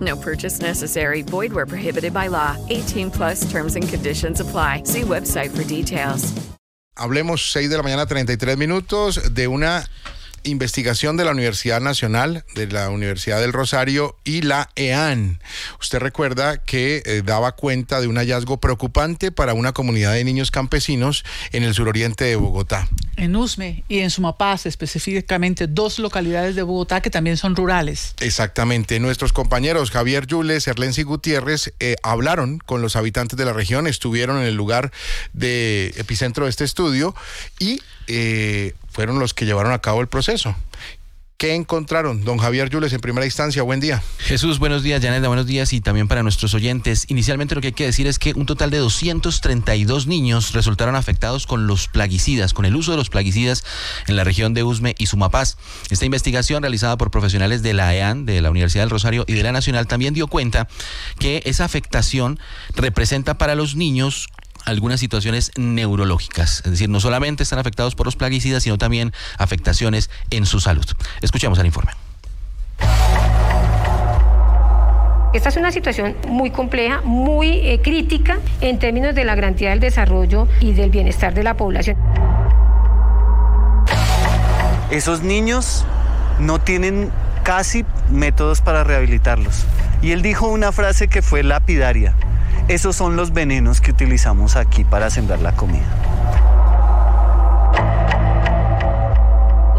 No purchase necessary. Void where prohibited by law. 18 plus terms and conditions apply. See website for details. Hablemos 6 de la mañana, 33 minutos, de una investigación de la Universidad Nacional, de la Universidad del Rosario y la EAN. Usted recuerda que eh, daba cuenta de un hallazgo preocupante para una comunidad de niños campesinos en el suroriente de Bogotá. En Usme y en Sumapaz, específicamente dos localidades de Bogotá que también son rurales. Exactamente. Nuestros compañeros Javier Yules, Erlensi Gutiérrez eh, hablaron con los habitantes de la región, estuvieron en el lugar de epicentro de este estudio y eh, fueron los que llevaron a cabo el proceso. ¿Qué encontraron? Don Javier Yules, en primera instancia, buen día. Jesús, buenos días, Janela, buenos días y también para nuestros oyentes. Inicialmente lo que hay que decir es que un total de 232 niños resultaron afectados con los plaguicidas, con el uso de los plaguicidas en la región de Usme y Sumapaz. Esta investigación realizada por profesionales de la EAN, de la Universidad del Rosario y de la Nacional también dio cuenta que esa afectación representa para los niños algunas situaciones neurológicas, es decir, no solamente están afectados por los plaguicidas, sino también afectaciones en su salud. Escuchemos el informe. Esta es una situación muy compleja, muy eh, crítica en términos de la garantía del desarrollo y del bienestar de la población. Esos niños no tienen casi métodos para rehabilitarlos. Y él dijo una frase que fue lapidaria. Esos son los venenos que utilizamos aquí para sembrar la comida.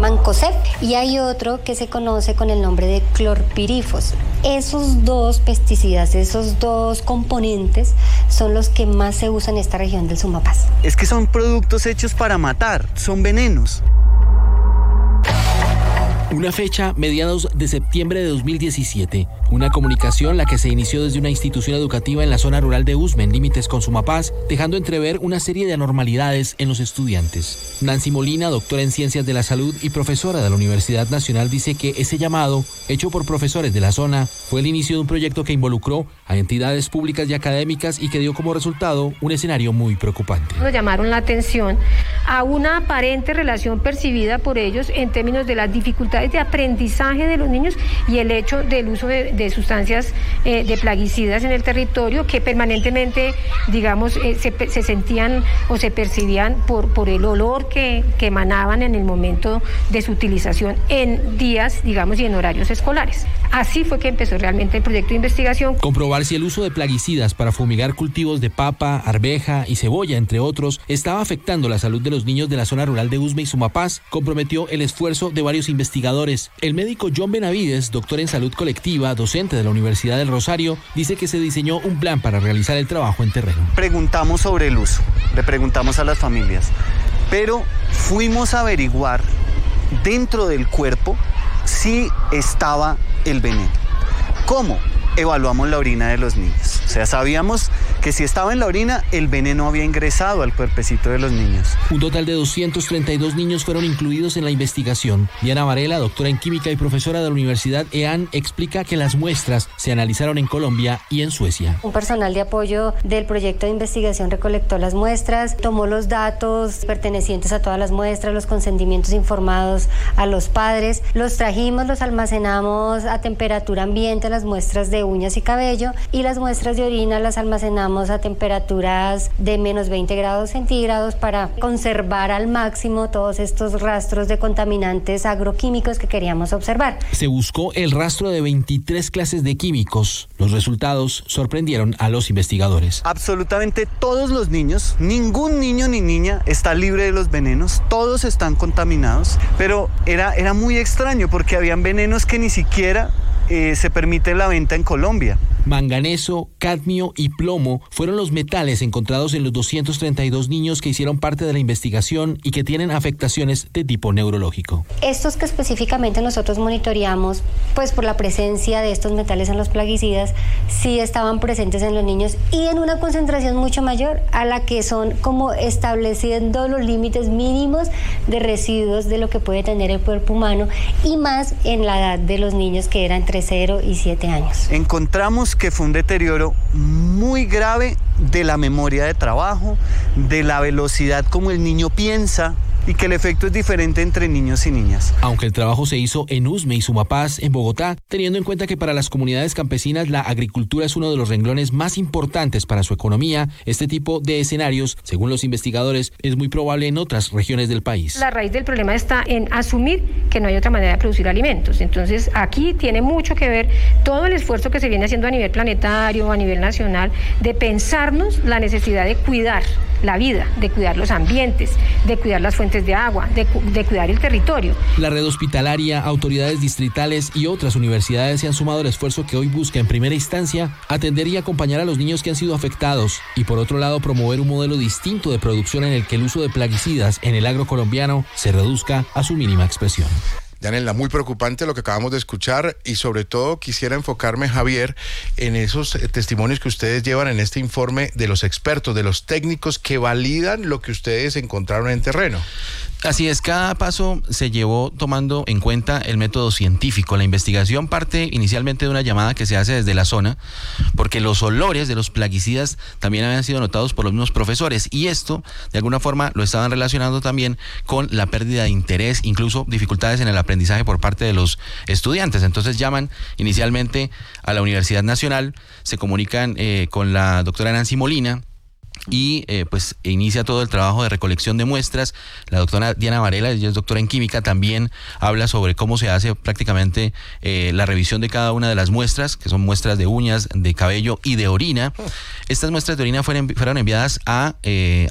Mancosep y hay otro que se conoce con el nombre de clorpirifos. Esos dos pesticidas, esos dos componentes son los que más se usan en esta región del Sumapaz. Es que son productos hechos para matar, son venenos. Una fecha, mediados de septiembre de 2017. Una comunicación la que se inició desde una institución educativa en la zona rural de Usme, en límites con Sumapaz, dejando entrever una serie de anormalidades en los estudiantes. Nancy Molina, doctora en Ciencias de la Salud y profesora de la Universidad Nacional, dice que ese llamado, hecho por profesores de la zona, fue el inicio de un proyecto que involucró a entidades públicas y académicas y que dio como resultado un escenario muy preocupante. Nos llamaron la atención a una aparente relación percibida por ellos en términos de las dificultades de aprendizaje de los niños y el hecho del uso de, sustancias eh, de plaguicidas en el territorio que permanentemente, digamos, eh, se, sentían o se percibían por, por el olor que, que emanaban en el momento de su utilización en días, digamos, y en horarios escolares. Así fue que empezó realmente el proyecto de investigación. Comprobar si el uso de plaguicidas para fumigar cultivos de papa, arveja y cebolla, entre otros, estaba afectando la salud de los niños de la zona rural de Usme y Sumapaz, comprometió el esfuerzo de varios investigadores el médico John Benavides, doctor en salud colectiva, docente de la Universidad del Rosario, dice que se diseñó un plan para realizar el trabajo en terreno. Preguntamos sobre el uso, le preguntamos a las familias, pero fuimos a averiguar dentro del cuerpo si estaba el veneno. ¿Cómo? Evaluamos la orina de los niños. O sea, sabíamos que si estaba en la orina, el veneno había ingresado al cuerpecito de los niños. Un total de 232 niños fueron incluidos en la investigación. Diana Varela, doctora en química y profesora de la Universidad EAN, explica que las muestras se analizaron en Colombia y en Suecia. Un personal de apoyo del proyecto de investigación recolectó las muestras, tomó los datos pertenecientes a todas las muestras, los consentimientos informados a los padres, los trajimos, los almacenamos a temperatura ambiente, las muestras de uñas y cabello, y las muestras de orina las almacenamos a temperaturas de menos 20 grados centígrados para conservar al máximo todos estos rastros de contaminantes agroquímicos que queríamos observar. Se buscó el rastro de 23 clases de químicos. Los resultados sorprendieron a los investigadores. Absolutamente todos los niños, ningún niño ni niña está libre de los venenos, todos están contaminados, pero era, era muy extraño porque habían venenos que ni siquiera eh, se permite la venta en Colombia. Manganeso, cadmio y plomo fueron los metales encontrados en los 232 niños que hicieron parte de la investigación y que tienen afectaciones de tipo neurológico. Estos que específicamente nosotros monitoreamos, pues por la presencia de estos metales en los plaguicidas, sí estaban presentes en los niños y en una concentración mucho mayor a la que son como estableciendo los límites mínimos de residuos de lo que puede tener el cuerpo humano y más en la edad de los niños que eran entre 0 y 7 años. Encontramos que fue un deterioro muy grave de la memoria de trabajo, de la velocidad como el niño piensa, y que el efecto es diferente entre niños y niñas. Aunque el trabajo se hizo en Usme y Sumapaz, en Bogotá, teniendo en cuenta que para las comunidades campesinas la agricultura es uno de los renglones más importantes para su economía, este tipo de escenarios, según los investigadores, es muy probable en otras regiones del país. La raíz del problema está en asumir que no hay otra manera de producir alimentos. Entonces, aquí tiene mucho que ver todo el esfuerzo que se viene haciendo a nivel planetario, a nivel nacional, de pensarnos la necesidad de cuidar la vida, de cuidar los ambientes, de cuidar las fuentes de agua, de, de, cuidar el territorio. La red hospitalaria, autoridades distritales y otras universidades se han sumado al esfuerzo que hoy busca en primera instancia atender y acompañar a los niños que han sido afectados y por otro lado promover un modelo distinto de producción en el que el uso de plaguicidas en el agro colombiano se reduzca a su mínima expresión. Yanela, muy preocupante lo que acabamos de escuchar y sobre todo quisiera enfocarme, Javier, en esos eh, testimonios que ustedes llevan en este informe de los expertos, de los técnicos que validan lo que ustedes encontraron en terreno. Así es, cada paso se llevó tomando en cuenta el método científico. La investigación parte inicialmente de una llamada que se hace desde la zona, porque los olores de los plaguicidas también habían sido notados por los mismos profesores y esto, de alguna forma, lo estaban relacionando también con la pérdida de interés, incluso dificultades en el aprendizaje por parte de los estudiantes. Entonces llaman inicialmente a la Universidad Nacional, se comunican eh, con la doctora Nancy Molina, y eh, pues inicia todo el trabajo de recolección de muestras. La doctora Diana Varela, ella es doctora en química, también habla sobre cómo se hace prácticamente eh, la revisión de cada una de las muestras, que son muestras de uñas, de cabello y de orina. Estas muestras de orina fueron, enviadas a, eh,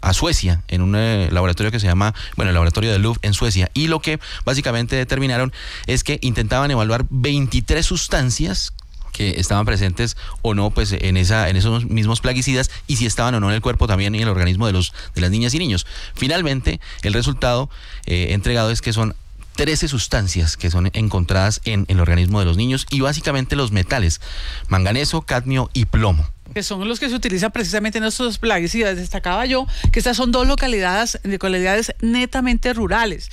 a, Suecia, en un laboratorio que se llama, bueno, el laboratorio de Louvre en Suecia. Y lo que básicamente determinaron es que intentaban evaluar 23 sustancias que estaban presentes o no pues en esa en esos mismos plaguicidas y si estaban o no en el cuerpo también en el organismo de los de las niñas y niños. Finalmente, el resultado eh, entregado es que son 13 sustancias que son encontradas en, el organismo de los niños y básicamente los metales, manganeso, cadmio y plomo que son los que se utilizan precisamente en estos plaguicidas. Destacaba yo que estas son dos localidades, localidades netamente rurales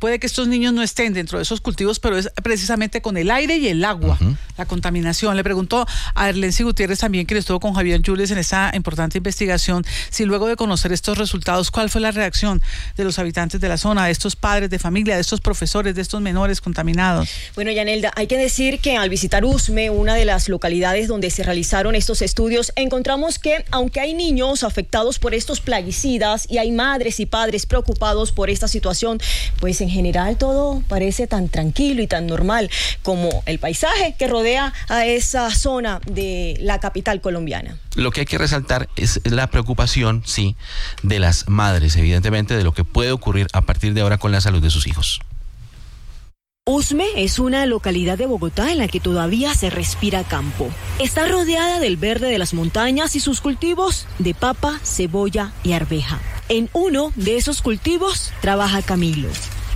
puede que estos niños no estén dentro de esos cultivos, pero es precisamente con el aire y el agua, la contaminación. Le preguntó a Erlensi Gutiérrez también, que estuvo con Javier Jules en esta importante investigación, si luego de conocer estos resultados, ¿cuál fue la reacción de los habitantes de la zona, de estos padres de familia, de estos profesores, de estos menores contaminados? Bueno, Yanelda, hay que decir que al visitar Usme, una de las localidades donde se realizaron estos estudios, encontramos que aunque hay niños afectados por estos plaguicidas y hay madres y padres preocupados por esta situación, pues en en general todo parece tan tranquilo y tan normal como el paisaje que rodea a esa zona de la capital colombiana. Lo que hay que resaltar es la preocupación, sí, de las madres, evidentemente, de lo que puede ocurrir a partir de ahora con la salud de sus hijos. Usme es una localidad de Bogotá en la que todavía se respira campo. Está rodeada del verde de las montañas y sus cultivos de papa, cebolla y arveja. En uno de esos cultivos trabaja Camilo.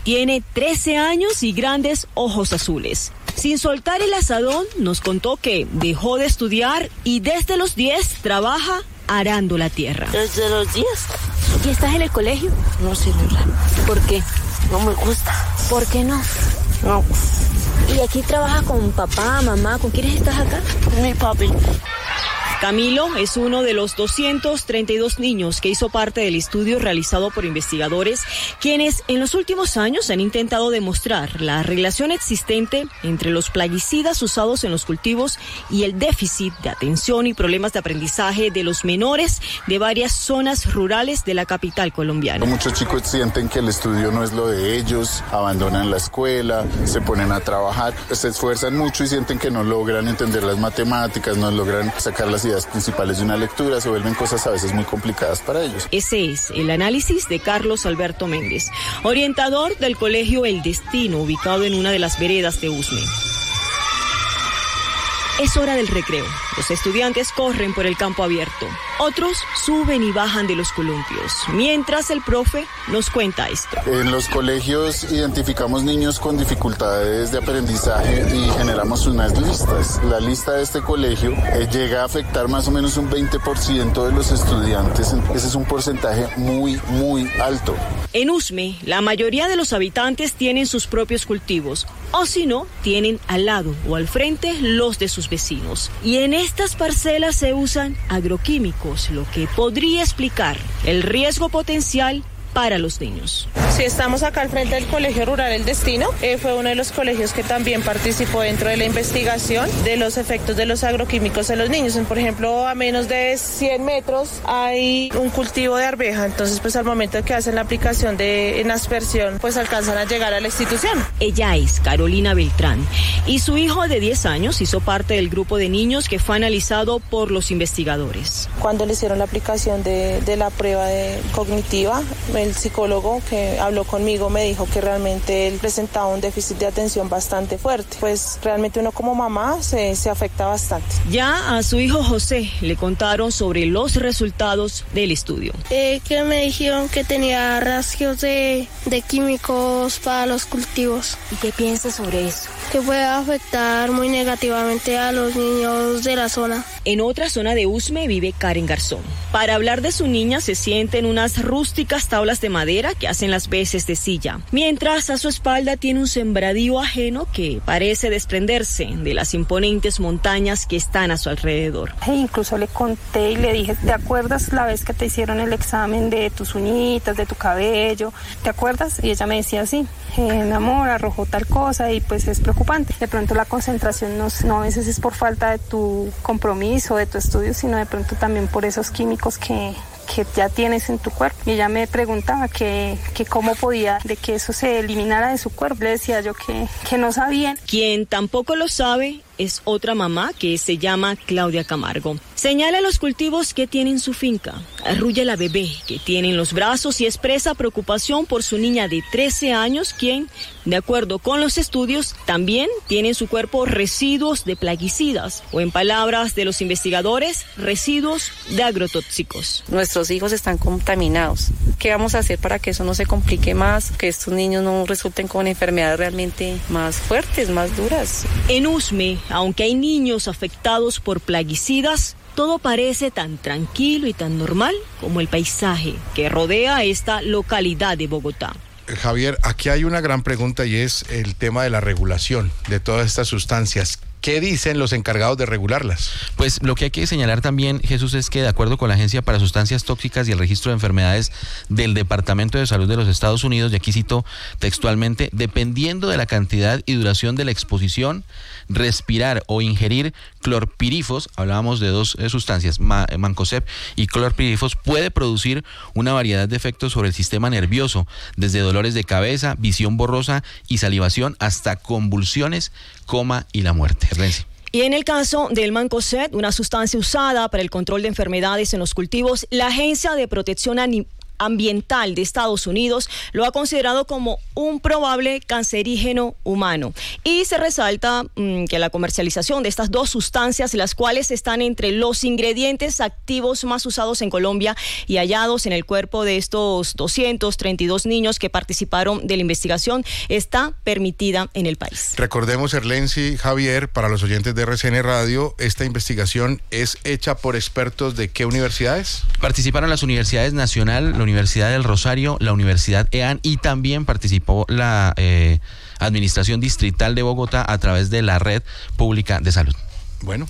Tiene 13 años y grandes ojos azules. Sin soltar el asadón, nos contó que dejó de estudiar y desde los 10 trabaja arando la tierra. Desde los 10. ¿Y estás en el colegio? No, señora. ¿Por qué? No me gusta. ¿Por qué no? No. ¿Y aquí trabajas con papá, mamá? ¿Con quiénes estás acá? Con mi papi. Camilo es uno de los 232 niños que hizo parte del estudio realizado por investigadores, quienes en los últimos años han intentado demostrar la relación existente entre los plaguicidas usados en los cultivos y el déficit de atención y problemas de aprendizaje de los menores de varias zonas rurales de la capital colombiana. Muchos chicos sienten que el estudio no es lo de ellos, abandonan la escuela, se ponen a trabajar, se esfuerzan mucho y sienten que no logran entender las matemáticas, no logran sacar las ideas principales de una lectura, se vuelven cosas a veces muy complicadas para ellos. Ese es el análisis de Carlos Alberto Méndez, orientador del colegio El Destino, ubicado en una de las veredas de Usme. Es hora del recreo. Los estudiantes corren por el campo abierto. Otros suben y bajan de los columpios. Mientras el profe nos cuenta esto. En los colegios identificamos niños con dificultades de aprendizaje y generamos unas listas. La lista de este colegio eh, llega a afectar más o menos un 20% de los estudiantes. Ese es un porcentaje muy, muy alto. En Usme, la mayoría de los habitantes tienen sus propios cultivos, o si no, tienen al lado o al frente los de sus vecinos. Y en estas parcelas se usan agroquímicos, lo que podría explicar el riesgo potencial para los niños. Si estamos acá al frente del Colegio Rural El Destino, eh, fue uno de los colegios que también participó dentro de la investigación de los efectos de los agroquímicos en los niños. Por ejemplo, a menos de 100 metros hay un cultivo de arveja, entonces pues al momento de que hacen la aplicación de en aspersión, pues alcanzan a llegar a la institución. Ella es Carolina Beltrán y su hijo de 10 años hizo parte del grupo de niños que fue analizado por los investigadores. Cuando le hicieron la aplicación de, de la prueba de cognitiva, el psicólogo que habló conmigo me dijo que realmente él presentaba un déficit de atención bastante fuerte. Pues realmente uno como mamá se, se afecta bastante. Ya a su hijo José le contaron sobre los resultados del estudio. Eh, que me dijeron que tenía rastros de, de químicos para los cultivos. ¿Y qué piensas sobre eso? Que puede afectar muy negativamente a los niños de la zona. En otra zona de Usme vive Karen Garzón. Para hablar de su niña se sienten unas rústicas tablas de madera que hacen las veces de silla, mientras a su espalda tiene un sembradío ajeno que parece desprenderse de las imponentes montañas que están a su alrededor. E incluso le conté y le dije, ¿te acuerdas la vez que te hicieron el examen de tus uñitas, de tu cabello? ¿Te acuerdas? Y ella me decía, sí, en amor, arrojó tal cosa y pues es preocupante. De pronto la concentración no, no a veces es por falta de tu compromiso, de tu estudio, sino de pronto también por esos químicos que, que ya tienes en tu cuerpo. Y ella me preguntaba que, que cómo podía de que eso se eliminara de su cuerpo. Le decía yo que, que no sabían. Quien tampoco lo sabe es otra mamá que se llama Claudia Camargo. Señala los cultivos que tiene en su finca, arrulla la bebé que tiene en los brazos y expresa preocupación por su niña de 13 años, quien, de acuerdo con los estudios, también tiene en su cuerpo residuos de plaguicidas o, en palabras de los investigadores, residuos de agrotóxicos. Nuestros hijos están contaminados. ¿Qué vamos a hacer para que eso no se complique más, que estos niños no resulten con enfermedades realmente más fuertes, más duras? En Usme, aunque hay niños afectados por plaguicidas, todo parece tan tranquilo y tan normal como el paisaje que rodea esta localidad de Bogotá. Javier, aquí hay una gran pregunta y es el tema de la regulación de todas estas sustancias. ¿Qué dicen los encargados de regularlas? Pues lo que hay que señalar también, Jesús, es que de acuerdo con la Agencia para Sustancias Tóxicas y el Registro de Enfermedades del Departamento de Salud de los Estados Unidos, y aquí cito textualmente, dependiendo de la cantidad y duración de la exposición, respirar o ingerir clorpirifos, hablábamos de dos eh, sustancias, eh, mancozeb y clorpirifos, puede producir una variedad de efectos sobre el sistema nervioso, desde dolores de cabeza, visión borrosa y salivación hasta convulsiones, coma y la muerte. Y en el caso del mancozeb, una sustancia usada para el control de enfermedades en los cultivos, la Agencia de Protección Ambiental de Estados Unidos lo ha considerado como un probable cancerígeno humano. Y se resalta mm, que la comercialización de estas dos sustancias, las cuales están entre los ingredientes activos más usados en Colombia y hallados en el cuerpo de estos 232 niños que participaron de la investigación, está permitida en el país. Recordemos, Erlensi, Javier, para los oyentes de RCN Radio, esta investigación es hecha por expertos de qué universidades? Participaron las universidades Nacional, la Universidad del Rosario, la Universidad EAN y también participó la eh, Administración Distrital de Bogotá a través de la Red Pública de Salud. Bueno,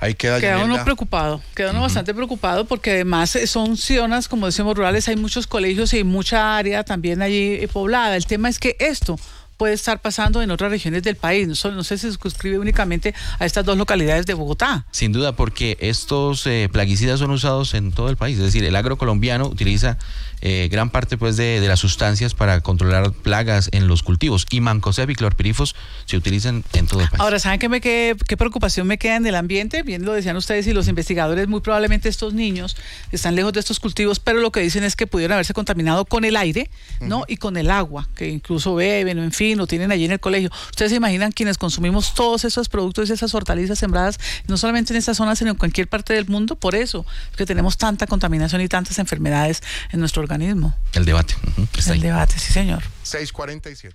Ahí queda Queda uno preocupado, queda uno bastante preocupado porque además eh, son zonas, como decimos, rurales, hay muchos colegios y mucha área también allí eh, poblada. El tema es que esto puede estar pasando en otras regiones del país, no, no se circunscribe únicamente a estas dos localidades de Bogotá. Sin duda, porque estos eh, plaguicidas son usados en todo el país. Es decir, el agro colombiano utiliza eh, gran parte pues, de, de las sustancias para controlar plagas en los cultivos. Y mancozeb y clorpirifos se utilizan en todo el país. Ahora, ¿saben qué, me qué, qué preocupación me queda en el ambiente? Bien lo decían ustedes y los investigadores, muy probablemente estos niños están lejos de estos cultivos, pero lo que dicen es que pudieron haberse contaminado con el aire, ¿no? Y con el agua, que incluso beben o en fin, lo tienen allí en el colegio. Ustedes se imaginan quienes consumimos todos esos productos y esas hortalizas sembradas, no solamente en esta zona, sino en cualquier parte del mundo, por eso es que tenemos tanta contaminación y tantas enfermedades en nuestro organismo. El debate. ujú, está El ahí. debate, sí señor. 647.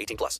18 plus.